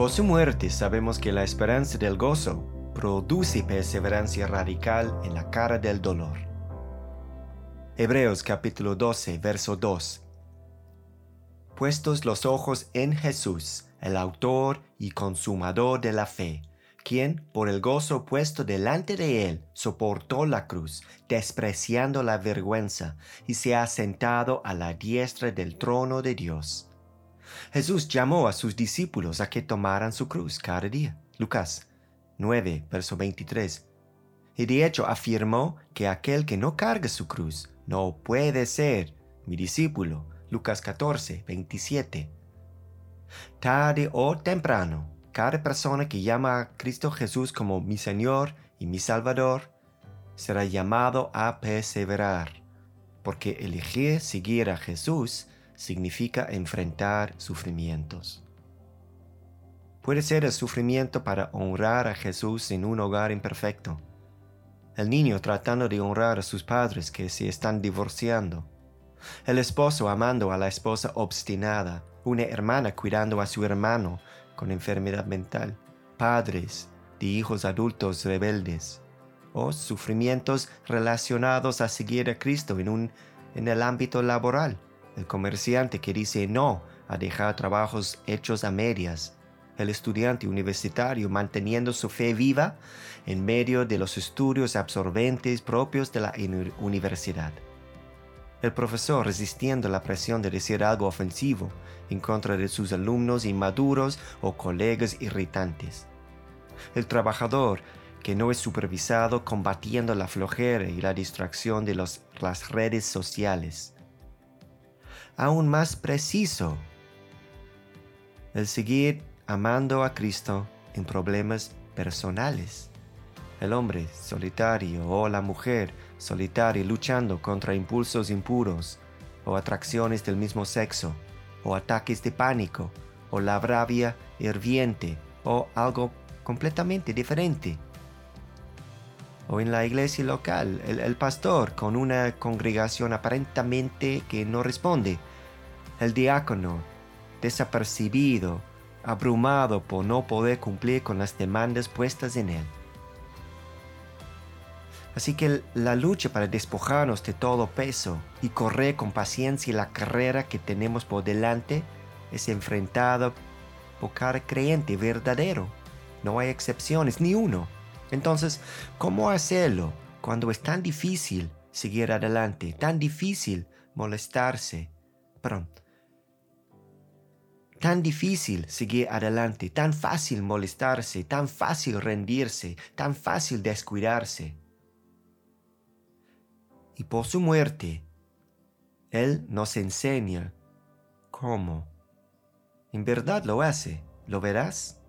Por su muerte sabemos que la esperanza del gozo produce perseverancia radical en la cara del dolor. Hebreos capítulo 12, verso 2. Puestos los ojos en Jesús, el autor y consumador de la fe, quien, por el gozo puesto delante de él, soportó la cruz, despreciando la vergüenza, y se ha sentado a la diestra del trono de Dios. Jesús llamó a sus discípulos a que tomaran su cruz cada día. Lucas 9, verso 23. Y de hecho afirmó que aquel que no carga su cruz no puede ser mi discípulo. Lucas 14, 27. Tarde o temprano, cada persona que llama a Cristo Jesús como mi Señor y mi Salvador será llamado a perseverar, porque elegir seguir a Jesús significa enfrentar sufrimientos. Puede ser el sufrimiento para honrar a Jesús en un hogar imperfecto. El niño tratando de honrar a sus padres que se están divorciando. El esposo amando a la esposa obstinada. Una hermana cuidando a su hermano con enfermedad mental. Padres de hijos adultos rebeldes. O sufrimientos relacionados a seguir a Cristo en, un, en el ámbito laboral. El comerciante que dice no a dejar trabajos hechos a medias el estudiante universitario manteniendo su fe viva en medio de los estudios absorbentes propios de la universidad. El profesor resistiendo la presión de decir algo ofensivo en contra de sus alumnos inmaduros o colegas irritantes. El trabajador que no es supervisado combatiendo la flojera y la distracción de las redes sociales. Aún más preciso, el seguir amando a Cristo en problemas personales. El hombre solitario o la mujer solitaria luchando contra impulsos impuros o atracciones del mismo sexo o ataques de pánico o la bravia hirviente o algo completamente diferente. O en la iglesia local, el, el, pastor con una congregación aparentemente que no responde. El diácono desapercibido abrumado por no poder cumplir con las demandas puestas en él. Así que la lucha para despojarnos de todo peso y correr con paciencia la carrera que tenemos por delante es enfrentada por cada creyente verdadero. No hay excepciones, ni uno. Entonces, ¿cómo hacerlo cuando es tan difícil seguir adelante, tan difícil molestarse? Perdón, Tan difícil seguir adelante, tan fácil molestarse, tan fácil rendirse, tan fácil descuidarse. Y por su muerte, Él nos enseña cómo. En verdad lo hace, ¿lo verás?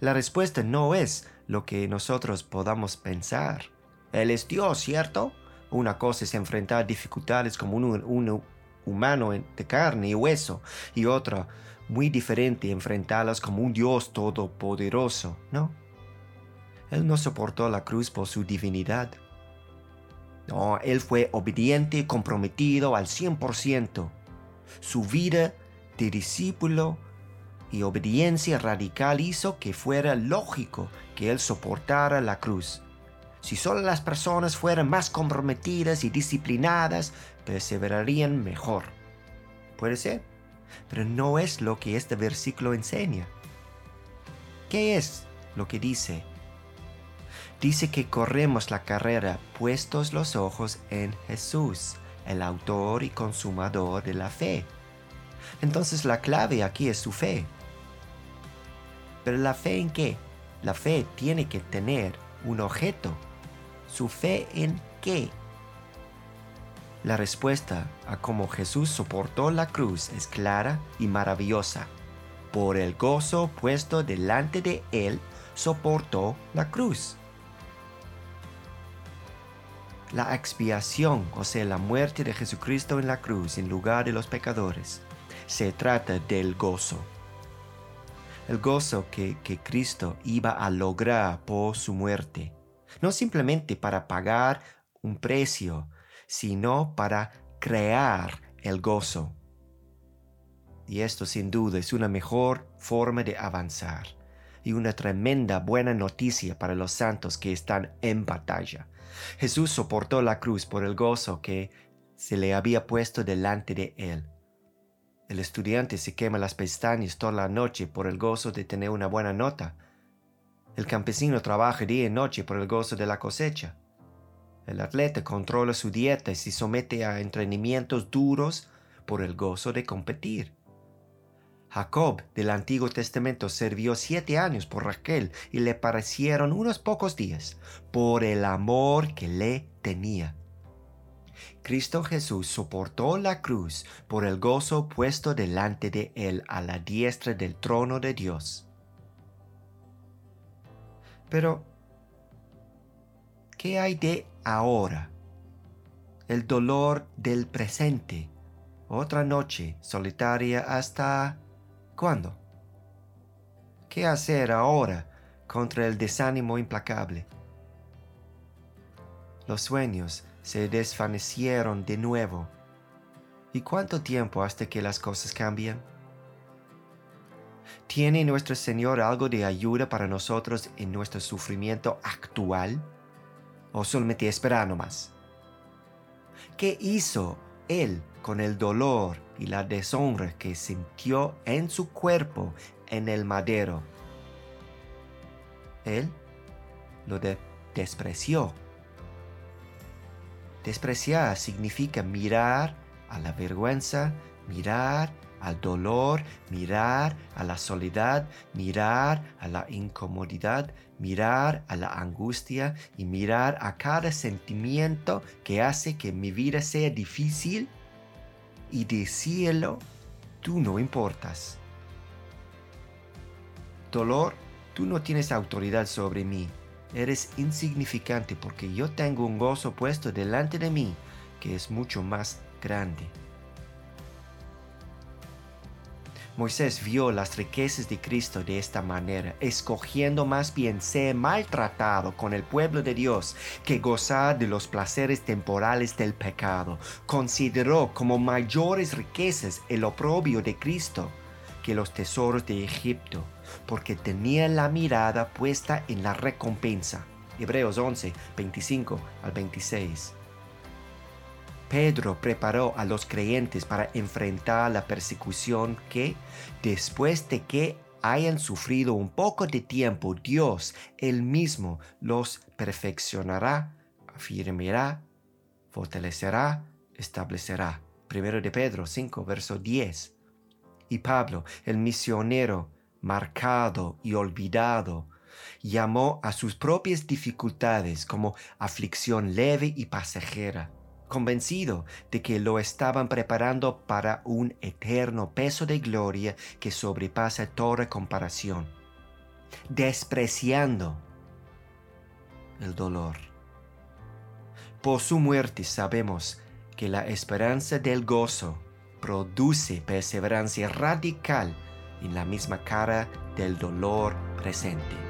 La respuesta no es lo que nosotros podamos pensar. Él es Dios, ¿cierto? Una cosa es enfrentar dificultades como un, humano de carne y hueso, y otra muy diferente enfrentarlas como un Dios todopoderoso, ¿no? Él no soportó la cruz por su divinidad. No, él fue obediente y comprometido al 100%. Su vida de discípulo y obediencia radical hizo que fuera lógico que él soportara la cruz. Si solo las personas fueran más comprometidas y disciplinadas, perseverarían mejor. ¿Puede ser? pero no es lo que este versículo enseña. ¿Qué es lo que dice? Dice que corremos la carrera puestos los ojos en Jesús, el autor y consumador de la fe. Entonces la clave aquí es su fe. Pero la fe en qué? La fe tiene que tener un objeto. ¿Su fe en qué? La respuesta a cómo Jesús soportó la cruz es clara y maravillosa. Por el gozo puesto delante de él, soportó la cruz. La expiación, o sea, la muerte de Jesucristo en la cruz en lugar de los pecadores, se trata del gozo. El gozo que, Cristo iba a lograr por su muerte. No simplemente para pagar un precio, sino para crear el gozo. Y esto sin duda es una mejor forma de avanzar y una tremenda buena noticia para los santos que están en batalla. Jesús soportó la cruz por el gozo que se le había puesto delante de él. El estudiante se quema las pestañas toda la noche por el gozo de tener una buena nota. El campesino trabaja día y noche por el gozo de la cosecha. El atleta controla su dieta y se somete a entrenamientos duros por el gozo de competir. Jacob del Antiguo Testamento sirvió siete años por Raquel y le parecieron unos pocos días por el amor que le tenía. Cristo Jesús soportó la cruz por el gozo puesto delante de él a la diestra del trono de Dios. Pero, ¿qué hay de ahora? El dolor del presente. Otra noche solitaria hasta ¿Cuándo? ¿Qué hacer ahora contra el desánimo implacable? Los sueños se desvanecieron de nuevo. ¿Y cuánto tiempo hasta que las cosas cambien? ¿Tiene nuestro Señor algo de ayuda para nosotros en nuestro sufrimiento actual? ¿O solamente esperar más? ¿Qué hizo Él con el dolor y la deshonra que sintió en su cuerpo en el madero. Él lo despreció. Despreciar significa mirar a la vergüenza, mirar al dolor, mirar a la soledad, mirar a la incomodidad, mirar a la angustia y mirar a cada sentimiento que hace que mi vida sea difícil y de cielo tú no importas. Dolor, tú no tienes autoridad sobre mí. Eres insignificante porque yo tengo un gozo puesto delante de mí que es mucho más grande. Moisés vio las riquezas de Cristo de esta manera, escogiendo más bien ser maltratado con el pueblo de Dios que gozar de los placeres temporales del pecado. Consideró como mayores riquezas el oprobio de Cristo que los tesoros de Egipto, porque tenía la mirada puesta en la recompensa. Hebreos 11, 25 al 26. Pedro preparó a los creyentes para enfrentar la persecución que, después de que hayan sufrido un poco de tiempo, Dios él mismo los perfeccionará, afirmará, fortalecerá, establecerá. Primero de Pedro 5, verso 10. Pablo, el misionero, marcado y olvidado, llamó a sus propias dificultades como aflicción leve y pasajera convencido de que lo estaban preparando para un eterno peso de gloria que sobrepasa toda comparación, despreciando el dolor. Por su muerte sabemos que la esperanza del gozo produce perseverancia radical en la misma cara del dolor presente.